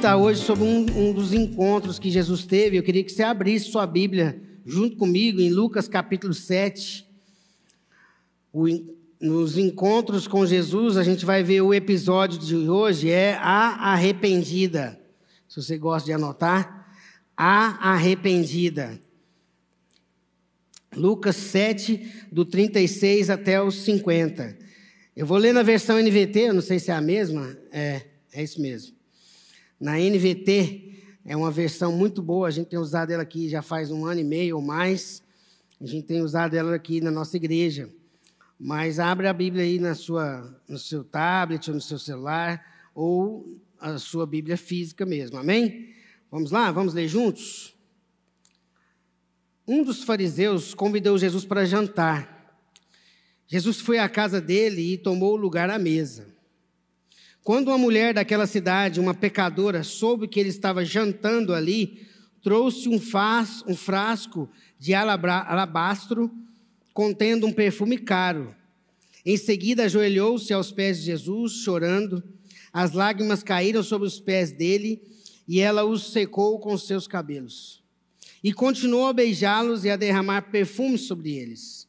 meditar hoje sobre um, um, dos encontros que Jesus teve. Eu queria que você abrisse sua Bíblia junto comigo em Lucas capítulo 7. O, nos encontros com Jesus, a gente vai ver o episódio de hoje é a arrependida. Se você gosta de anotar, a arrependida. Lucas 7, do 36 até os 50. Eu vou ler na versão NVT, eu não sei se é a mesma. É, é isso mesmo. Na NVT, é uma versão muito boa, a gente tem usado ela aqui já faz um ano e meio ou mais. A gente tem usado ela aqui na nossa igreja. Mas abre a Bíblia aí na sua, no seu tablet ou no seu celular, ou a sua Bíblia física mesmo, amém? Vamos lá, vamos ler juntos? Um dos fariseus convidou Jesus para jantar. Jesus foi à casa dele e tomou lugar à mesa. Quando uma mulher daquela cidade, uma pecadora, soube que ele estava jantando ali, trouxe um, faz, um frasco de alabastro contendo um perfume caro. Em seguida, ajoelhou-se aos pés de Jesus, chorando. As lágrimas caíram sobre os pés dele e ela os secou com seus cabelos. E continuou a beijá-los e a derramar perfume sobre eles.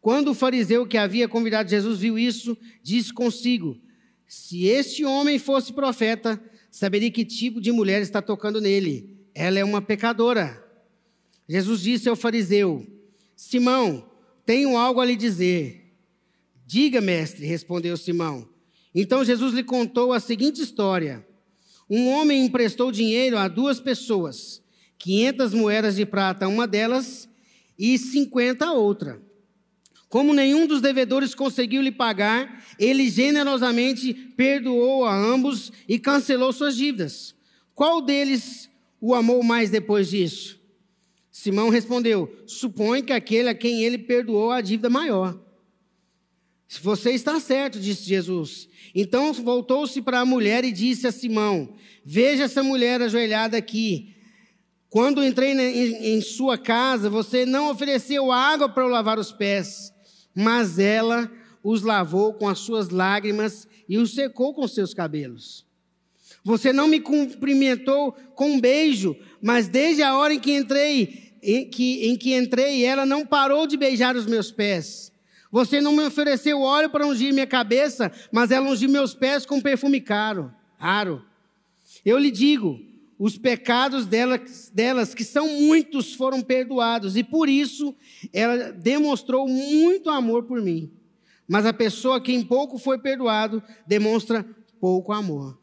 Quando o fariseu que havia convidado Jesus viu isso, disse consigo: Se este homem fosse profeta, saberia que tipo de mulher está tocando nele. Ela é uma pecadora. Jesus disse ao fariseu: Simão, tenho algo a lhe dizer. Diga, mestre, respondeu Simão. Então Jesus lhe contou a seguinte história: Um homem emprestou dinheiro a duas pessoas, quinhentas moedas de prata a uma delas e cinquenta a outra. Como nenhum dos devedores conseguiu lhe pagar, ele generosamente perdoou a ambos e cancelou suas dívidas. Qual deles o amou mais depois disso? Simão respondeu: Supõe que aquele a quem ele perdoou a dívida maior. Você está certo, disse Jesus. Então voltou-se para a mulher e disse a Simão: Veja essa mulher ajoelhada aqui. Quando entrei em, em sua casa, você não ofereceu água para eu lavar os pés, mas ela os lavou com as suas lágrimas e os secou com seus cabelos. Você não me cumprimentou com um beijo, mas desde a hora em que entrei em que, em que entrei, ela não parou de beijar os meus pés. Você não me ofereceu óleo para ungir minha cabeça, mas ela ungiu meus pés com perfume caro, raro. Eu lhe digo, os pecados delas, delas, que são muitos, foram perdoados, e por isso ela demonstrou muito amor por mim. Mas a pessoa que em pouco foi perdoado demonstra pouco amor.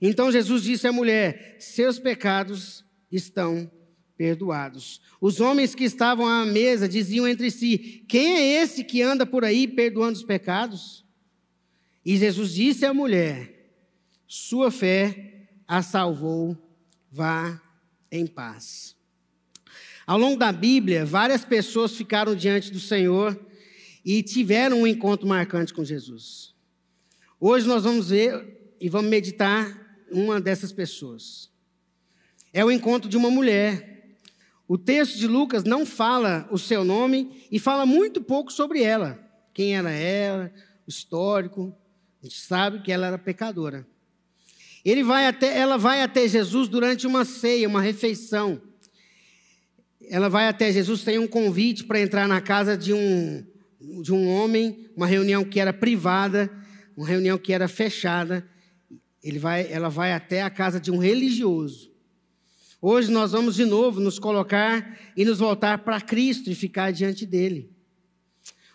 Então Jesus disse à mulher: Seus pecados estão perdoados. Os homens que estavam à mesa diziam entre si: Quem é esse que anda por aí perdoando os pecados? E Jesus disse à mulher: Sua fé a salvou, vá em paz. Ao longo da Bíblia, várias pessoas ficaram diante do Senhor e tiveram um encontro marcante com Jesus. Hoje nós vamos ver e vamos meditar uma dessas pessoas. É o encontro de uma mulher o texto de Lucas não fala o seu nome e fala muito pouco sobre ela. Quem era ela, o histórico. A gente sabe que ela era pecadora. Ele vai até, ela vai até Jesus durante uma ceia, uma refeição. Ela vai até Jesus, tem um convite para entrar na casa de um, de um homem, uma reunião que era privada, uma reunião que era fechada. Ele vai, ela vai até a casa de um religioso. Hoje nós vamos de novo nos colocar e nos voltar para Cristo e ficar diante dele.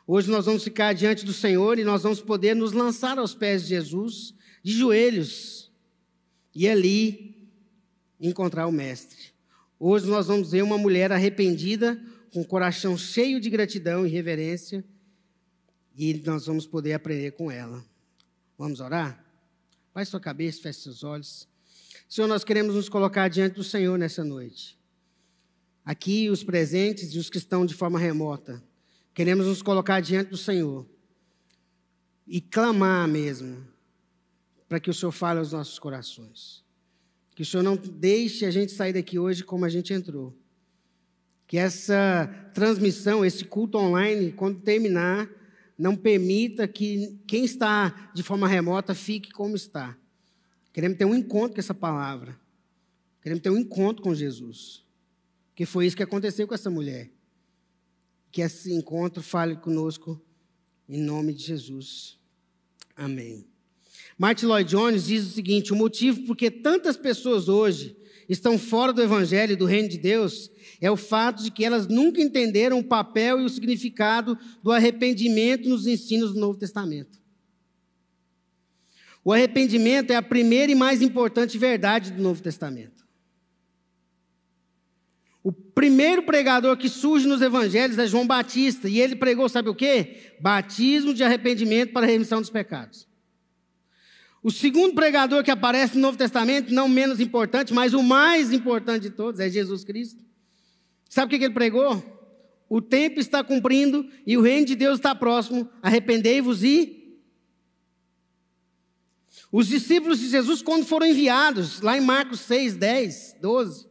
Hoje nós vamos ficar diante do Senhor e nós vamos poder nos lançar aos pés de Jesus, de joelhos, e ali encontrar o Mestre. Hoje nós vamos ver uma mulher arrependida, com o coração cheio de gratidão e reverência, e nós vamos poder aprender com ela. Vamos orar? Baixe sua cabeça, feche seus olhos. Senhor, nós queremos nos colocar diante do Senhor nessa noite. Aqui, os presentes e os que estão de forma remota. Queremos nos colocar diante do Senhor e clamar mesmo, para que o Senhor fale aos nossos corações. Que o Senhor não deixe a gente sair daqui hoje como a gente entrou. Que essa transmissão, esse culto online, quando terminar, não permita que quem está de forma remota fique como está Queremos ter um encontro com essa palavra. Queremos ter um encontro com Jesus. Que foi isso que aconteceu com essa mulher. Que esse encontro fale conosco em nome de Jesus. Amém. Martin Lloyd Jones diz o seguinte: o motivo por que tantas pessoas hoje estão fora do Evangelho e do Reino de Deus é o fato de que elas nunca entenderam o papel e o significado do arrependimento nos ensinos do Novo Testamento. O arrependimento é a primeira e mais importante verdade do Novo Testamento. O primeiro pregador que surge nos evangelhos é João Batista, e ele pregou, sabe o quê? Batismo de arrependimento para a remissão dos pecados. O segundo pregador que aparece no Novo Testamento, não menos importante, mas o mais importante de todos, é Jesus Cristo. Sabe o que ele pregou? O tempo está cumprindo e o reino de Deus está próximo. Arrependei-vos e os discípulos de Jesus, quando foram enviados, lá em Marcos 6, 10, 12,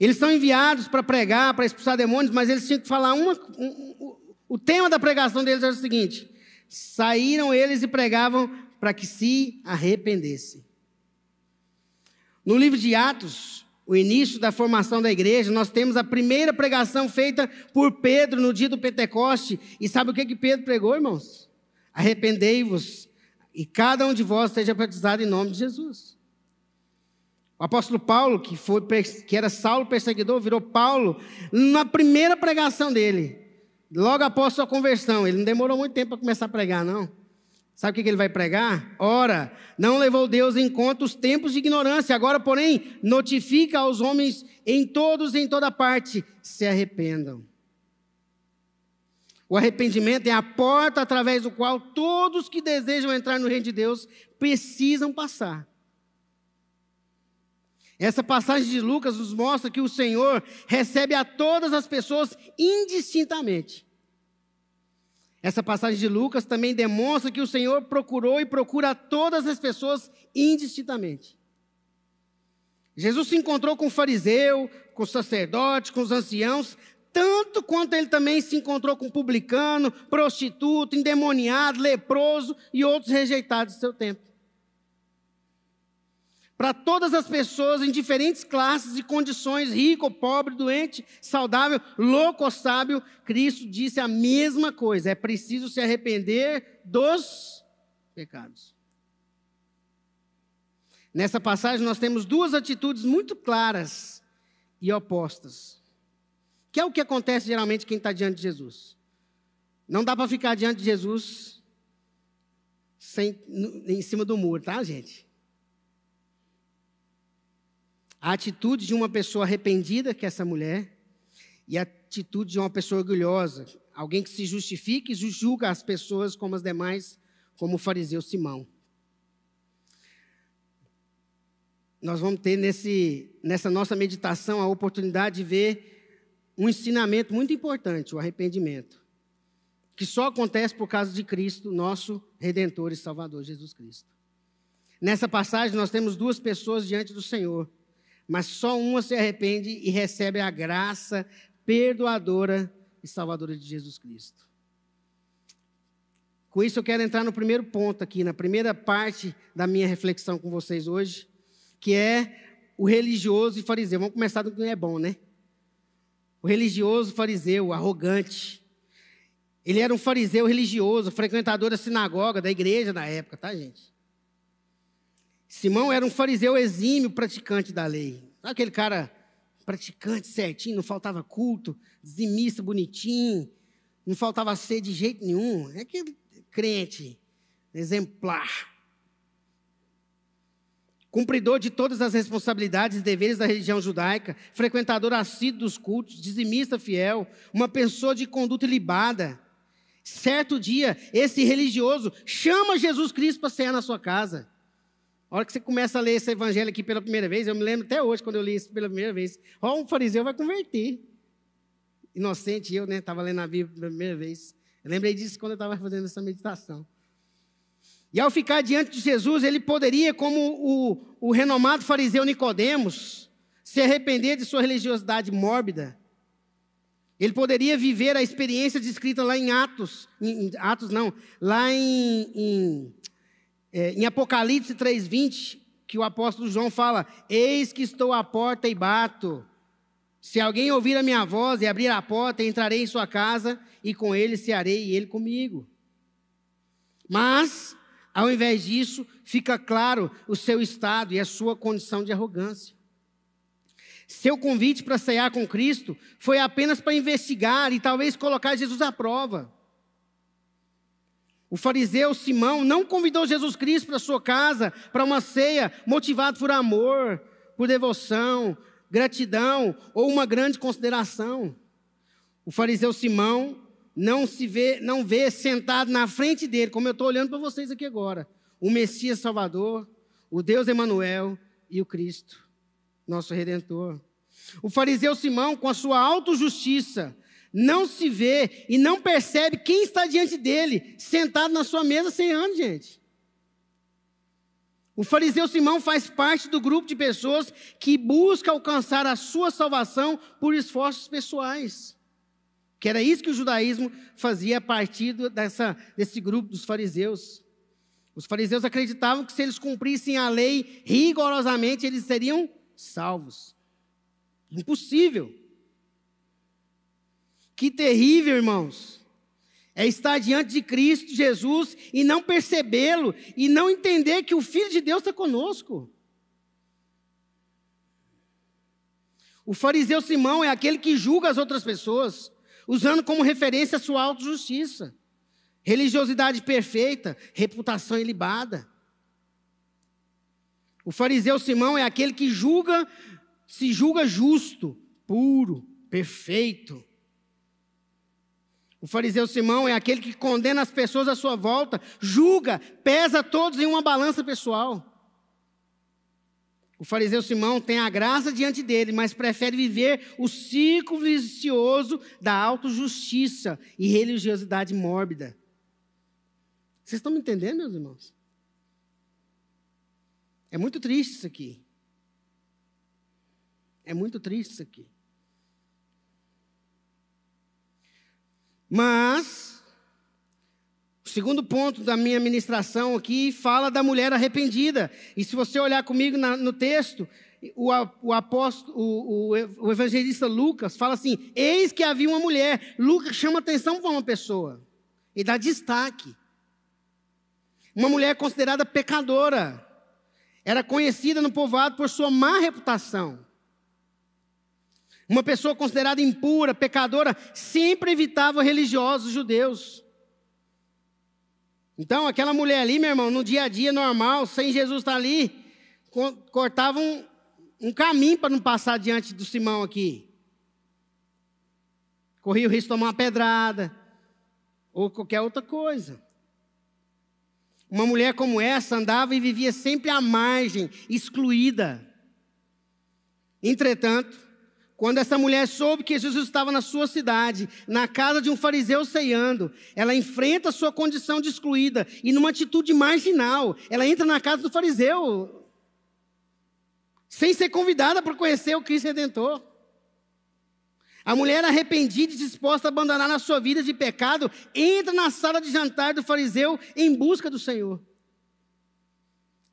eles são enviados para pregar, para expulsar demônios, mas eles tinham que falar uma. Um, um, o tema da pregação deles era o seguinte: saíram eles e pregavam para que se arrependessem. No livro de Atos, o início da formação da igreja, nós temos a primeira pregação feita por Pedro no dia do Pentecoste. E sabe o que, que Pedro pregou, irmãos? Arrependei-vos e cada um de vós seja batizado em nome de Jesus. O apóstolo Paulo, que, foi, que era Saulo perseguidor, virou Paulo na primeira pregação dele, logo após sua conversão. Ele não demorou muito tempo para começar a pregar, não. Sabe o que ele vai pregar? Ora, não levou Deus em conta os tempos de ignorância, agora, porém, notifica aos homens em todos e em toda parte: se arrependam. O arrependimento é a porta através do qual todos que desejam entrar no reino de Deus precisam passar. Essa passagem de Lucas nos mostra que o Senhor recebe a todas as pessoas indistintamente. Essa passagem de Lucas também demonstra que o Senhor procurou e procura todas as pessoas indistintamente. Jesus se encontrou com o fariseu, com o sacerdote, com os anciãos, tanto quanto ele também se encontrou com publicano, prostituto, endemoniado, leproso e outros rejeitados do seu tempo. Para todas as pessoas em diferentes classes e condições, rico, pobre, doente, saudável, louco ou sábio, Cristo disse a mesma coisa: é preciso se arrepender dos pecados. Nessa passagem nós temos duas atitudes muito claras e opostas. Que é o que acontece geralmente quem está diante de Jesus. Não dá para ficar diante de Jesus sem, em cima do muro, tá, gente? A atitude de uma pessoa arrependida, que é essa mulher, e a atitude de uma pessoa orgulhosa, alguém que se justifica e julga as pessoas como as demais, como o fariseu Simão. Nós vamos ter nesse, nessa nossa meditação a oportunidade de ver um ensinamento muito importante, o arrependimento, que só acontece por causa de Cristo, nosso Redentor e Salvador, Jesus Cristo. Nessa passagem, nós temos duas pessoas diante do Senhor, mas só uma se arrepende e recebe a graça perdoadora e salvadora de Jesus Cristo. Com isso, eu quero entrar no primeiro ponto aqui, na primeira parte da minha reflexão com vocês hoje, que é o religioso e fariseu. Vamos começar do que é bom, né? o religioso fariseu, arrogante. Ele era um fariseu religioso, frequentador da sinagoga, da igreja na época, tá, gente? Simão era um fariseu exímio, praticante da lei. Sabe aquele cara praticante certinho, não faltava culto, dizimista bonitinho, não faltava ser de jeito nenhum. É aquele crente exemplar cumpridor de todas as responsabilidades e deveres da religião judaica, frequentador assíduo dos cultos, dizimista fiel, uma pessoa de conduta ilibada. Certo dia, esse religioso chama Jesus Cristo para cear na sua casa. A hora que você começa a ler esse evangelho aqui pela primeira vez, eu me lembro até hoje, quando eu li isso pela primeira vez. Ó, um fariseu vai converter. Inocente eu, né? Estava lendo a Bíblia pela primeira vez. Eu lembrei disso quando eu estava fazendo essa meditação. E ao ficar diante de Jesus, ele poderia, como o, o renomado fariseu Nicodemos, se arrepender de sua religiosidade mórbida. Ele poderia viver a experiência descrita lá em Atos, em, Atos não, lá em, em, é, em Apocalipse 3,20, que o apóstolo João fala: Eis que estou à porta e bato. Se alguém ouvir a minha voz e abrir a porta, entrarei em sua casa e com ele cearei e ele comigo. Mas, ao invés disso, fica claro o seu estado e a sua condição de arrogância. Seu convite para cear com Cristo foi apenas para investigar e talvez colocar Jesus à prova. O fariseu Simão não convidou Jesus Cristo para sua casa para uma ceia motivado por amor, por devoção, gratidão ou uma grande consideração. O fariseu Simão não se vê, não vê sentado na frente dele, como eu estou olhando para vocês aqui agora, o Messias Salvador, o Deus Emanuel e o Cristo, nosso Redentor. O fariseu Simão, com a sua autojustiça, não se vê e não percebe quem está diante dele, sentado na sua mesa sem anos, gente. O fariseu Simão faz parte do grupo de pessoas que busca alcançar a sua salvação por esforços pessoais. Que era isso que o judaísmo fazia a partir dessa, desse grupo dos fariseus. Os fariseus acreditavam que se eles cumprissem a lei rigorosamente, eles seriam salvos. Impossível. Que terrível, irmãos. É estar diante de Cristo Jesus e não percebê-lo e não entender que o Filho de Deus está conosco. O fariseu Simão é aquele que julga as outras pessoas, usando como referência a sua autojustiça, religiosidade perfeita, reputação ilibada. O fariseu Simão é aquele que julga, se julga justo, puro, perfeito. O fariseu Simão é aquele que condena as pessoas à sua volta, julga, pesa todos em uma balança pessoal. O fariseu Simão tem a graça diante dele, mas prefere viver o ciclo vicioso da autojustiça e religiosidade mórbida. Vocês estão me entendendo, meus irmãos? É muito triste isso aqui. É muito triste isso aqui. Mas, o segundo ponto da minha ministração aqui fala da mulher arrependida. E se você olhar comigo na, no texto, o, o apóstolo, o, o, o, evangelista Lucas fala assim: eis que havia uma mulher. Lucas chama atenção para uma pessoa e dá destaque. Uma mulher considerada pecadora. Era conhecida no povoado por sua má reputação. Uma pessoa considerada impura, pecadora, sempre evitava religiosos judeus. Então, aquela mulher ali, meu irmão, no dia a dia normal, sem Jesus estar ali, cortava um, um caminho para não passar diante do Simão aqui. Corria o risco de tomar uma pedrada, ou qualquer outra coisa. Uma mulher como essa andava e vivia sempre à margem, excluída. Entretanto, quando essa mulher soube que Jesus estava na sua cidade, na casa de um fariseu ceando, ela enfrenta a sua condição de excluída e numa atitude marginal, ela entra na casa do fariseu, sem ser convidada para conhecer o Cristo Redentor. A mulher arrependida e disposta a abandonar a sua vida de pecado, entra na sala de jantar do fariseu em busca do Senhor.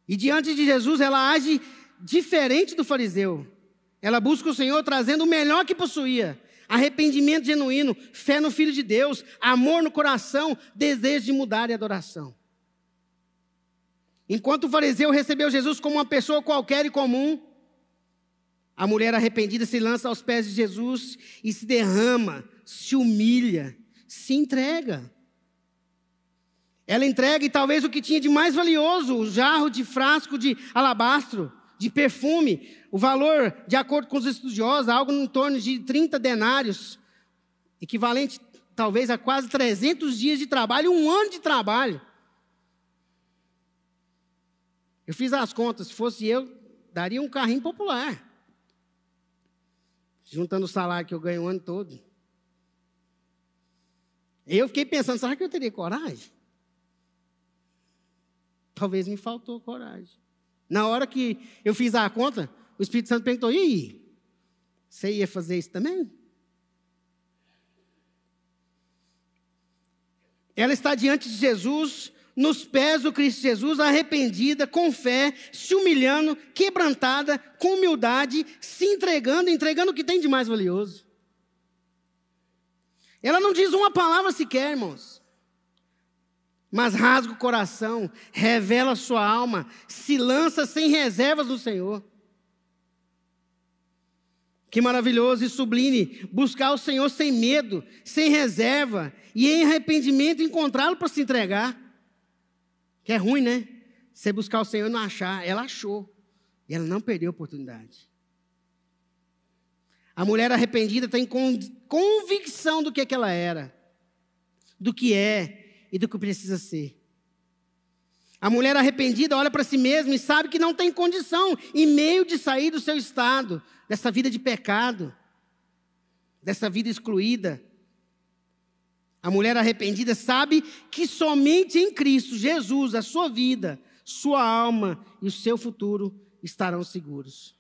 E diante de Jesus, ela age diferente do fariseu. Ela busca o Senhor trazendo o melhor que possuía: arrependimento genuíno, fé no Filho de Deus, amor no coração, desejo de mudar e adoração. Enquanto o fariseu recebeu Jesus como uma pessoa qualquer e comum, a mulher arrependida se lança aos pés de Jesus e se derrama, se humilha, se entrega. Ela entrega e talvez o que tinha de mais valioso, o jarro de frasco de alabastro, de perfume, o valor, de acordo com os estudiosos, algo em torno de 30 denários, equivalente talvez a quase 300 dias de trabalho, um ano de trabalho. Eu fiz as contas, se fosse eu, daria um carrinho popular. Juntando o salário que eu ganho o ano todo. Eu fiquei pensando, será que eu teria coragem? Talvez me faltou coragem. Na hora que eu fiz a conta, o Espírito Santo perguntou: e aí? Você ia fazer isso também? Ela está diante de Jesus nos pés do Cristo Jesus, arrependida, com fé, se humilhando, quebrantada, com humildade, se entregando, entregando o que tem de mais valioso. Ela não diz uma palavra sequer, irmãos. Mas rasga o coração, revela sua alma, se lança sem reservas no Senhor. Que maravilhoso e sublime buscar o Senhor sem medo, sem reserva e em arrependimento encontrá-lo para se entregar. Que é ruim, né? Você buscar o Senhor e não achar. Ela achou. E ela não perdeu a oportunidade. A mulher arrependida tem convicção do que, é que ela era, do que é e do que precisa ser. A mulher arrependida olha para si mesma e sabe que não tem condição e meio de sair do seu estado, dessa vida de pecado, dessa vida excluída. A mulher arrependida sabe que somente em Cristo Jesus a sua vida, sua alma e o seu futuro estarão seguros.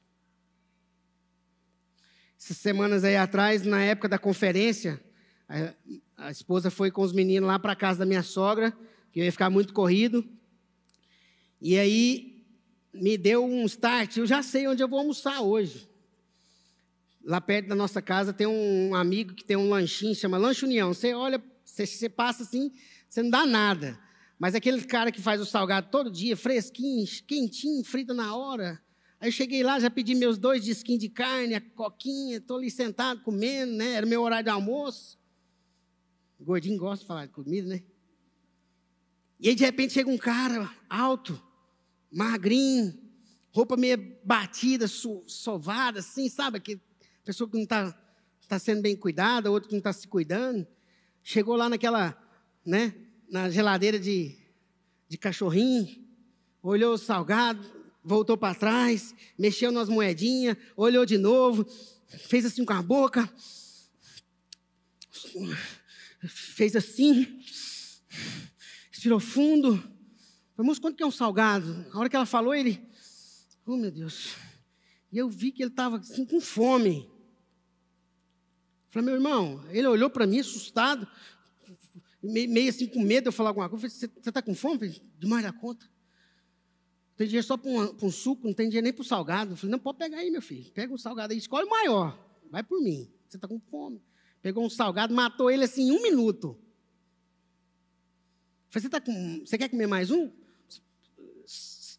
Essas semanas aí atrás, na época da conferência, a, esposa foi com os meninos lá para casa da minha sogra, que eu ia ficar muito corrido. E aí me deu um start, eu já sei onde eu vou almoçar hoje. Lá perto da nossa casa tem um amigo que tem um lanchinho, chama Lanche União. Você olha, você, você passa assim, você não dá nada. Mas aquele cara que faz o salgado todo dia, fresquinho, quentinho, frita na hora. Aí cheguei lá, já pedi meus dois disquinhos de carne, a coquinha, estou ali sentado comendo, né? Era meu horário de almoço. Gordinho gosta de falar de comida, né? E aí de repente chega um cara alto, magrinho, roupa meio batida, sovada, assim, sabe? Que pessoa que não está tá sendo bem cuidada, outro que não está se cuidando. Chegou lá naquela, né, na geladeira de, de cachorrinho, olhou o salgado, voltou para trás, mexeu nas moedinhas, olhou de novo, fez assim com a boca, fez assim, expirou fundo. Falei, quanto que é um salgado? A hora que ela falou, ele, oh meu Deus. E eu vi que ele estava assim com fome. Falei, meu irmão, ele olhou para mim assustado, meio assim com medo de eu falar alguma coisa. Falei, você está com fome? Falei, demais da conta. Tem dinheiro só para um, um, suco, não tem dinheiro nem para o salgado. falei, não, pode pegar aí, meu filho. Pega um salgado aí, escolhe o maior. Vai por mim. Você está com fome. Pegou um salgado, matou ele assim em um minuto. Falei, você, tá com, você quer comer mais um?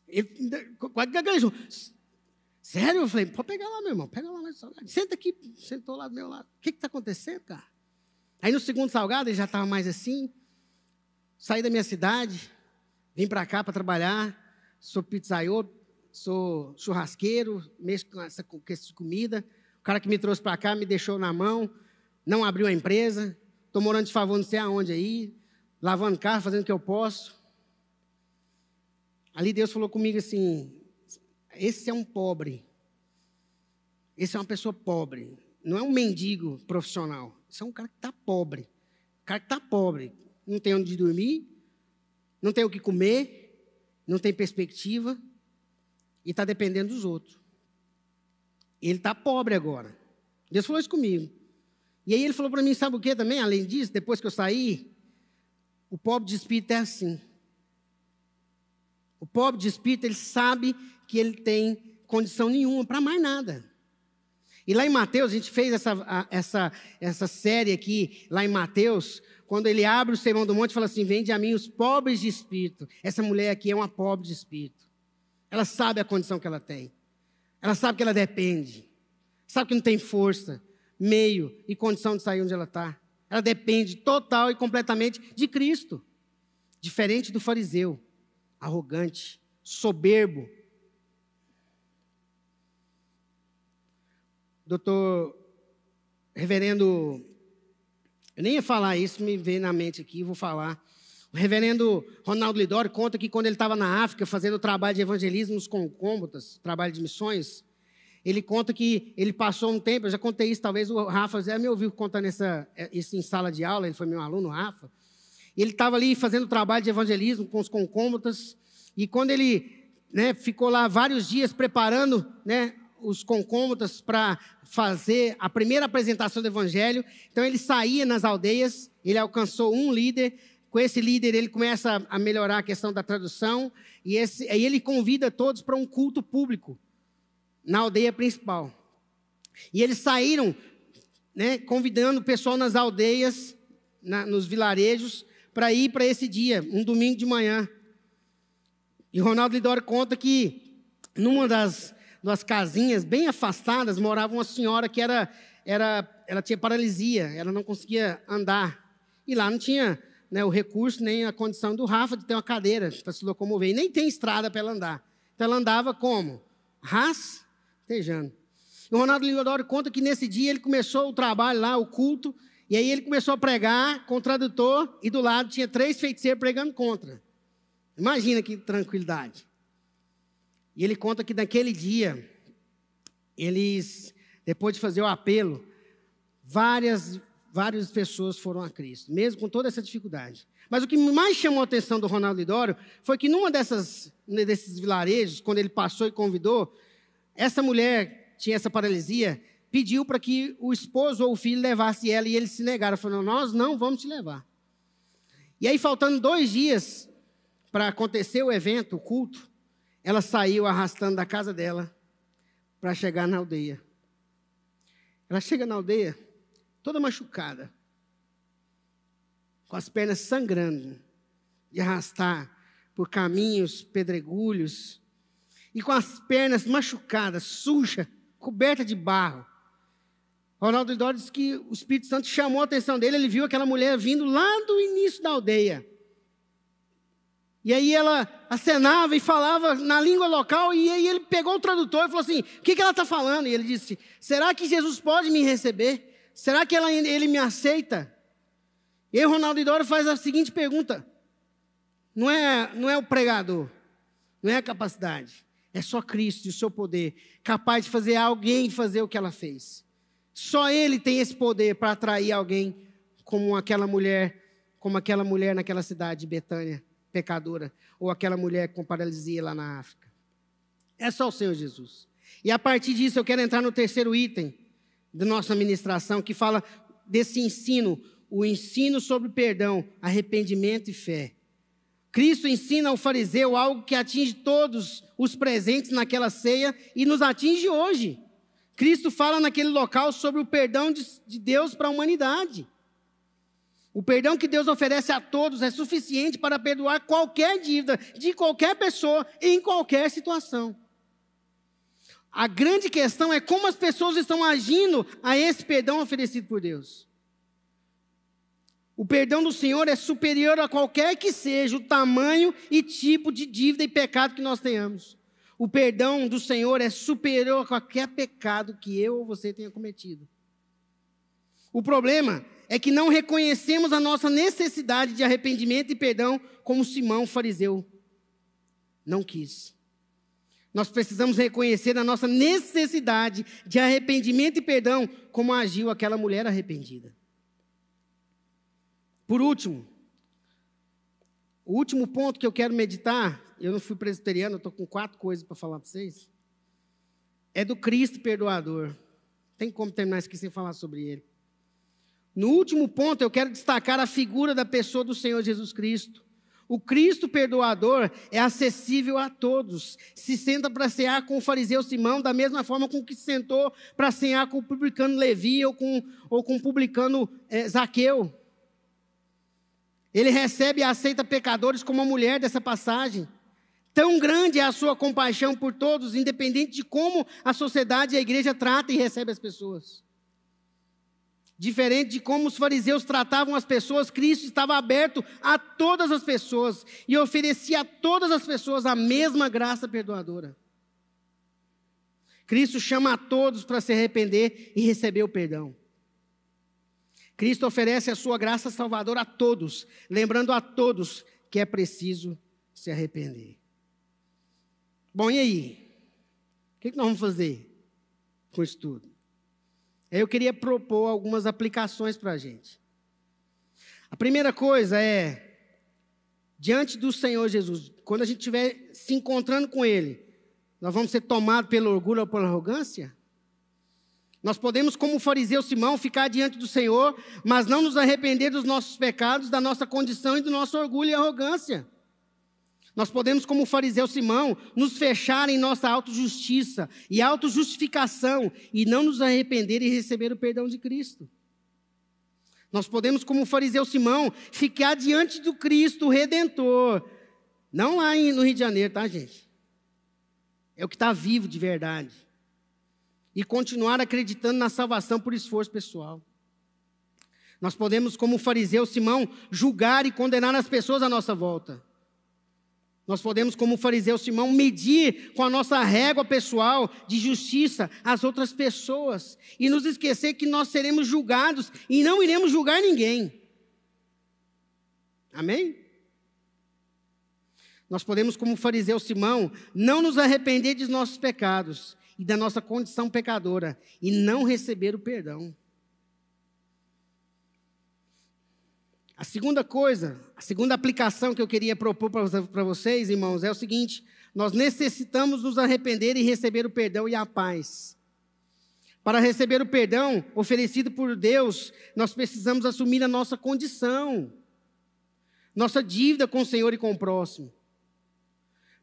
Ele quase gaguejou. Sério? Eu falei, pode pegar lá, meu irmão, pega lá mais salgado. Senta aqui, sentou lá do meu lado. O que está acontecendo, cara? Aí no segundo salgado, ele já estava mais assim. Saí da minha cidade, vim para cá para trabalhar. Sou pizzaiolo, sou churrasqueiro, mexo com essa, com essa comida. O cara que me trouxe para cá me deixou na mão, não abriu a empresa. Estou morando de favor não sei aonde aí, lavando carro, fazendo o que eu posso. Ali Deus falou comigo assim: esse é um pobre. Esse é uma pessoa pobre. Não é um mendigo profissional. Esse é um cara que está pobre. Um cara que está pobre. Não tem onde dormir, não tem o que comer, não tem perspectiva e está dependendo dos outros. Ele está pobre agora. Deus falou isso comigo. E aí ele falou para mim, sabe o que também? Além disso, depois que eu saí, o pobre de espírito é assim. O pobre de espírito, ele sabe que ele tem condição nenhuma para mais nada. E lá em Mateus, a gente fez essa, essa, essa série aqui, lá em Mateus, quando ele abre o sermão do monte e fala assim: Vende a mim os pobres de espírito. Essa mulher aqui é uma pobre de espírito. Ela sabe a condição que ela tem. Ela sabe que ela depende. Sabe que não tem força, meio e condição de sair onde ela está. Ela depende total e completamente de Cristo. Diferente do fariseu, arrogante, soberbo, doutor reverendo, eu nem ia falar isso, me veio na mente aqui, vou falar. O reverendo Ronaldo Lidori conta que quando ele estava na África fazendo trabalho de evangelismo com cômodas, trabalho de missões, ele conta que ele passou um tempo, eu já contei isso, talvez o Rafa já me ouviu contando essa, isso em sala de aula, ele foi meu aluno, o Rafa. Ele estava ali fazendo trabalho de evangelismo com os concômodas, e quando ele né, ficou lá vários dias preparando né, os concômodas para fazer a primeira apresentação do evangelho. Então ele saía nas aldeias, ele alcançou um líder, com esse líder, ele começa a melhorar a questão da tradução, e esse, ele convida todos para um culto público na aldeia principal. E eles saíram né, convidando o pessoal nas aldeias, na, nos vilarejos, para ir para esse dia, um domingo de manhã. E Ronaldo Lidoro conta que numa das, das casinhas bem afastadas morava uma senhora que era, era, ela tinha paralisia, ela não conseguia andar. E lá não tinha né, o recurso nem a condição do Rafa de ter uma cadeira para se locomover. E nem tem estrada para ela andar. Então ela andava como? Rastejando. E o Ronaldo Lidoro conta que nesse dia ele começou o trabalho lá, o culto, e aí ele começou a pregar com o tradutor, e do lado tinha três feiticeiros pregando contra. Imagina que tranquilidade. E ele conta que naquele dia, eles, depois de fazer o apelo, várias, várias pessoas foram a Cristo, mesmo com toda essa dificuldade. Mas o que mais chamou a atenção do Ronaldo Lidório foi que numa dessas, desses vilarejos, quando ele passou e convidou, essa mulher tinha essa paralisia, pediu para que o esposo ou o filho levasse ela e eles se negaram, falando: Nós não vamos te levar. E aí, faltando dois dias para acontecer o evento, o culto, ela saiu arrastando da casa dela para chegar na aldeia. Ela chega na aldeia toda machucada, com as pernas sangrando, de arrastar por caminhos, pedregulhos, e com as pernas machucadas, suja, coberta de barro. Ronaldo Idoro disse que o Espírito Santo chamou a atenção dele, ele viu aquela mulher vindo lá do início da aldeia. E aí ela acenava e falava na língua local, e aí ele pegou o tradutor e falou assim: O que, que ela está falando? E ele disse: Será que Jesus pode me receber? Será que ela, ele me aceita? E aí Ronaldo Idoro faz a seguinte pergunta: não é, não é o pregador, não é a capacidade, é só Cristo e o seu poder, capaz de fazer alguém fazer o que ela fez. Só Ele tem esse poder para atrair alguém como aquela mulher, como aquela mulher naquela cidade de Betânia pecadora, ou aquela mulher com paralisia lá na África. É só o Senhor Jesus. E a partir disso eu quero entrar no terceiro item da nossa ministração, que fala desse ensino, o ensino sobre perdão, arrependimento e fé. Cristo ensina ao fariseu algo que atinge todos os presentes naquela ceia e nos atinge hoje. Cristo fala naquele local sobre o perdão de Deus para a humanidade. O perdão que Deus oferece a todos é suficiente para perdoar qualquer dívida de qualquer pessoa em qualquer situação. A grande questão é como as pessoas estão agindo a esse perdão oferecido por Deus. O perdão do Senhor é superior a qualquer que seja o tamanho e tipo de dívida e pecado que nós tenhamos. O perdão do Senhor é superior a qualquer pecado que eu ou você tenha cometido. O problema é que não reconhecemos a nossa necessidade de arrependimento e perdão como Simão fariseu não quis. Nós precisamos reconhecer a nossa necessidade de arrependimento e perdão como agiu aquela mulher arrependida. Por último, o último ponto que eu quero meditar, eu não fui presbiteriano, eu estou com quatro coisas para falar para vocês, é do Cristo perdoador. Tem como terminar isso aqui sem falar sobre ele. No último ponto, eu quero destacar a figura da pessoa do Senhor Jesus Cristo. O Cristo perdoador é acessível a todos. Se senta para cear com o fariseu Simão, da mesma forma com que se sentou para cear com o publicano Levi ou com, ou com o publicano é, Zaqueu. Ele recebe e aceita pecadores como a mulher dessa passagem. Tão grande é a sua compaixão por todos, independente de como a sociedade e a igreja trata e recebe as pessoas. Diferente de como os fariseus tratavam as pessoas, Cristo estava aberto a todas as pessoas e oferecia a todas as pessoas a mesma graça perdoadora. Cristo chama a todos para se arrepender e receber o perdão. Cristo oferece a sua graça salvadora a todos, lembrando a todos que é preciso se arrepender. Bom, e aí? O que nós vamos fazer com isso tudo? Eu queria propor algumas aplicações para a gente. A primeira coisa é, diante do Senhor Jesus, quando a gente estiver se encontrando com Ele, nós vamos ser tomados pelo orgulho ou pela arrogância? Nós podemos, como o fariseu Simão, ficar diante do Senhor, mas não nos arrepender dos nossos pecados, da nossa condição e do nosso orgulho e arrogância. Nós podemos, como o fariseu Simão, nos fechar em nossa autojustiça e autojustificação e não nos arrepender e receber o perdão de Cristo. Nós podemos, como o fariseu Simão, ficar diante do Cristo Redentor. Não lá no Rio de Janeiro, tá, gente? É o que está vivo de verdade. E continuar acreditando na salvação por esforço pessoal. Nós podemos, como o fariseu Simão, julgar e condenar as pessoas à nossa volta. Nós podemos, como o fariseu Simão, medir com a nossa régua pessoal de justiça as outras pessoas e nos esquecer que nós seremos julgados e não iremos julgar ninguém. Amém? Nós podemos, como o fariseu Simão, não nos arrepender dos nossos pecados e da nossa condição pecadora e não receber o perdão. A segunda coisa, a segunda aplicação que eu queria propor para vocês, irmãos, é o seguinte: nós necessitamos nos arrepender e receber o perdão e a paz. Para receber o perdão oferecido por Deus, nós precisamos assumir a nossa condição, nossa dívida com o Senhor e com o próximo.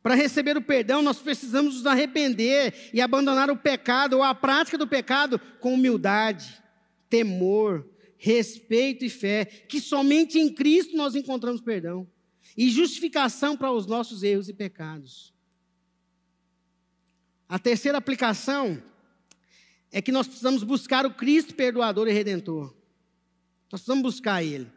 Para receber o perdão, nós precisamos nos arrepender e abandonar o pecado ou a prática do pecado com humildade, temor, respeito e fé, que somente em Cristo nós encontramos perdão e justificação para os nossos erros e pecados. A terceira aplicação é que nós precisamos buscar o Cristo perdoador e redentor. Nós precisamos buscar Ele.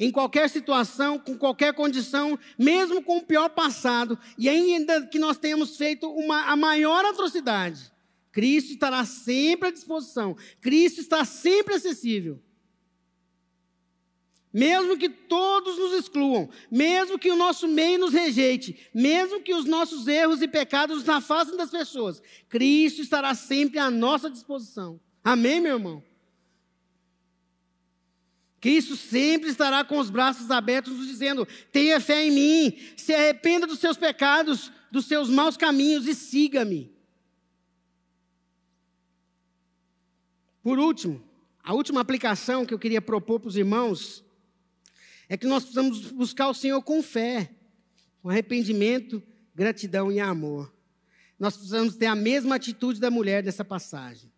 Em qualquer situação, com qualquer condição, mesmo com o pior passado, e ainda que nós tenhamos feito uma, a maior atrocidade, Cristo estará sempre à disposição. Cristo está sempre acessível. Mesmo que todos nos excluam, mesmo que o nosso meio nos rejeite, mesmo que os nossos erros e pecados nos afastem das pessoas, Cristo estará sempre à nossa disposição. Amém, meu irmão? Cristo sempre estará com os braços abertos, nos dizendo: tenha fé em mim, se arrependa dos seus pecados, dos seus maus caminhos e siga-me. Por último, a última aplicação que eu queria propor para os irmãos é que nós precisamos buscar o Senhor com fé, com arrependimento, gratidão e amor. Nós precisamos ter a mesma atitude da mulher dessa passagem.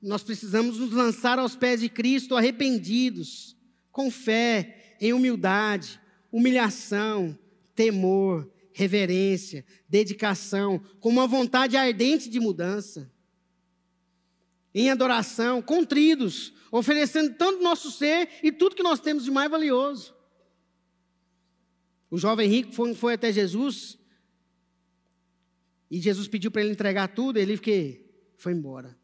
Nós precisamos nos lançar aos pés de Cristo arrependidos, com fé, em humildade, humilhação, temor, reverência, dedicação, com uma vontade ardente de mudança em adoração, contridos, oferecendo tanto nosso ser e tudo que nós temos de mais valioso. O jovem rico foi, foi até Jesus e Jesus pediu para ele entregar tudo, ele que foi embora.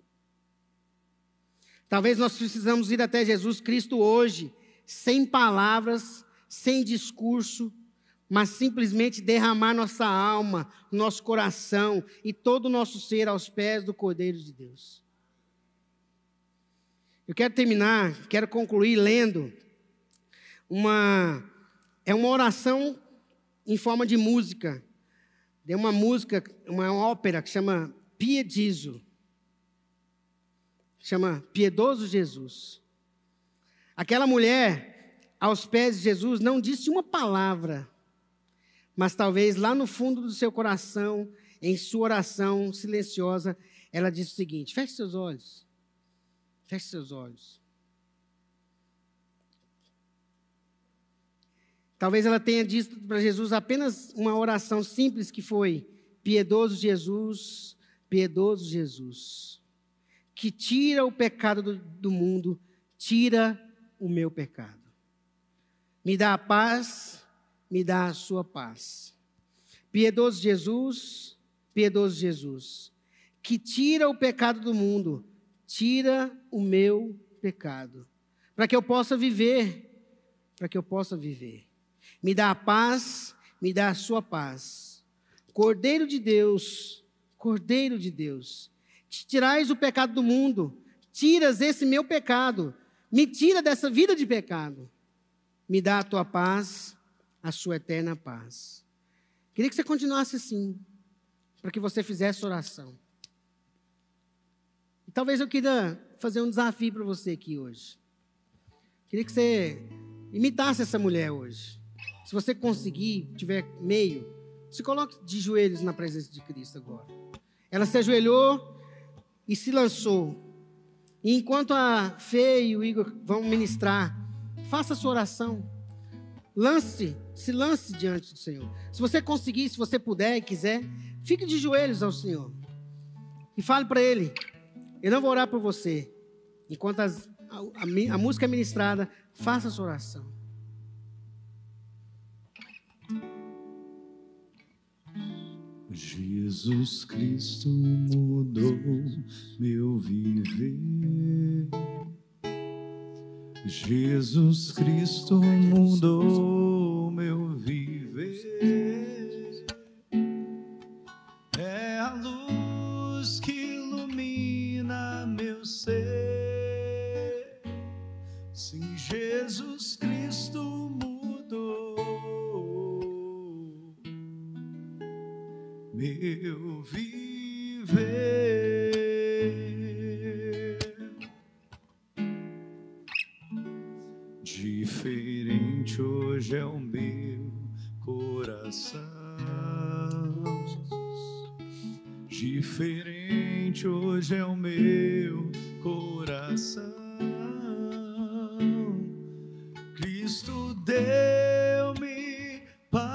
Talvez nós precisamos ir até Jesus Cristo hoje, sem palavras, sem discurso, mas simplesmente derramar nossa alma, nosso coração e todo o nosso ser aos pés do Cordeiro de Deus. Eu quero terminar, quero concluir lendo uma é uma oração em forma de música. De uma música, uma ópera que chama Piedizo. Chama Piedoso Jesus. Aquela mulher aos pés de Jesus não disse uma palavra, mas talvez lá no fundo do seu coração, em sua oração silenciosa, ela disse o seguinte: feche seus olhos. Feche seus olhos. Talvez ela tenha dito para Jesus apenas uma oração simples que foi: Piedoso Jesus, piedoso Jesus, que tira o pecado do, do mundo, tira o meu pecado. Me dá a paz, me dá a sua paz. Piedoso Jesus, piedoso Jesus, que tira o pecado do mundo, tira o meu pecado, para que eu possa viver, para que eu possa viver. Me dá a paz, me dá a sua paz. Cordeiro de Deus, Cordeiro de Deus, tirais o pecado do mundo, tiras esse meu pecado, me tira dessa vida de pecado. Me dá a tua paz, a sua eterna paz. Queria que você continuasse assim, para que você fizesse oração. talvez eu queira fazer um desafio para você aqui hoje. Queria que você imitasse essa mulher hoje. Se você conseguir, tiver meio, se coloque de joelhos na presença de Cristo agora. Ela se ajoelhou e se lançou. E enquanto a Fê e o Igor vão ministrar, faça a sua oração. Lance, se lance diante do Senhor. Se você conseguir, se você puder e quiser, fique de joelhos ao Senhor. E fale para Ele: Eu não vou orar por você. Enquanto as, a, a, a música é ministrada, faça a sua oração. Jesus Cristo mudou meu viver. Jesus Cristo mudou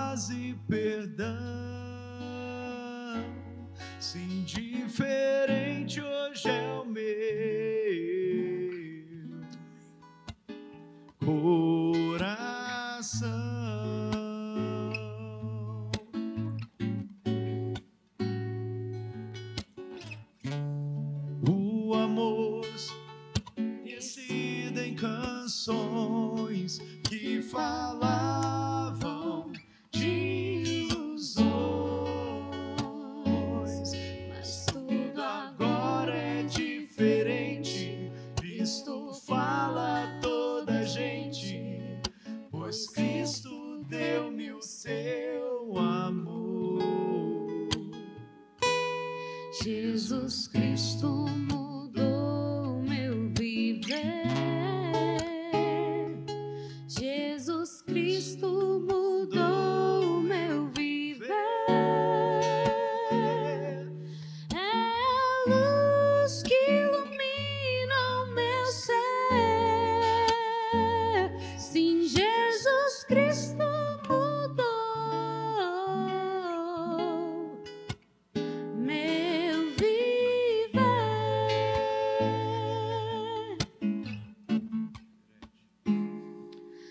paz e perdão. Sim, diferente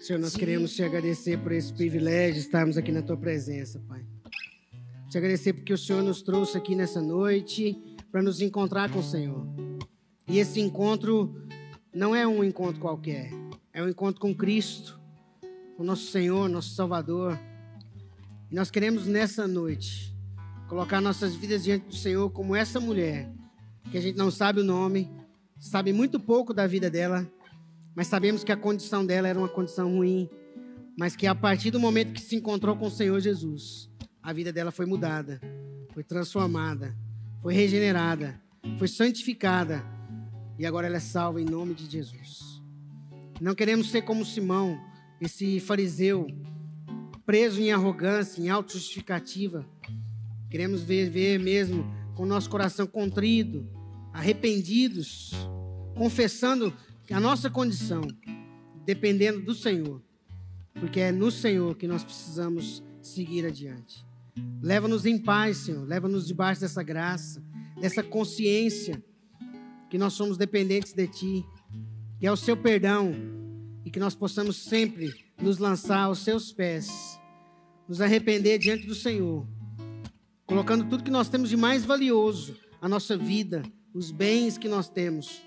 Senhor, nós queremos te agradecer por esse privilégio de estarmos aqui na tua presença, Pai. Te agradecer porque o Senhor nos trouxe aqui nessa noite para nos encontrar com o Senhor. E esse encontro não é um encontro qualquer, é um encontro com Cristo, com nosso Senhor, nosso Salvador. E nós queremos nessa noite colocar nossas vidas diante do Senhor como essa mulher, que a gente não sabe o nome, sabe muito pouco da vida dela, mas sabemos que a condição dela era uma condição ruim, mas que a partir do momento que se encontrou com o Senhor Jesus, a vida dela foi mudada, foi transformada, foi regenerada, foi santificada e agora ela é salva em nome de Jesus. Não queremos ser como Simão, esse fariseu, preso em arrogância, em autojustificativa. Queremos ver, ver mesmo com o nosso coração contrito, arrependidos, confessando a nossa condição, dependendo do Senhor, porque é no Senhor que nós precisamos seguir adiante. Leva-nos em paz, Senhor, leva-nos debaixo dessa graça, dessa consciência que nós somos dependentes de Ti, que é o Seu perdão e que nós possamos sempre nos lançar aos Seus pés, nos arrepender diante do Senhor, colocando tudo que nós temos de mais valioso, a nossa vida, os bens que nós temos,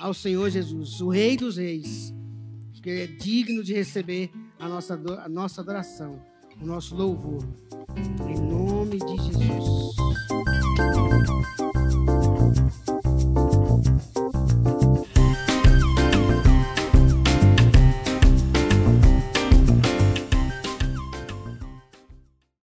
ao Senhor Jesus, o Rei dos Reis, que é digno de receber a nossa, a nossa adoração, o nosso louvor. Em nome de Jesus.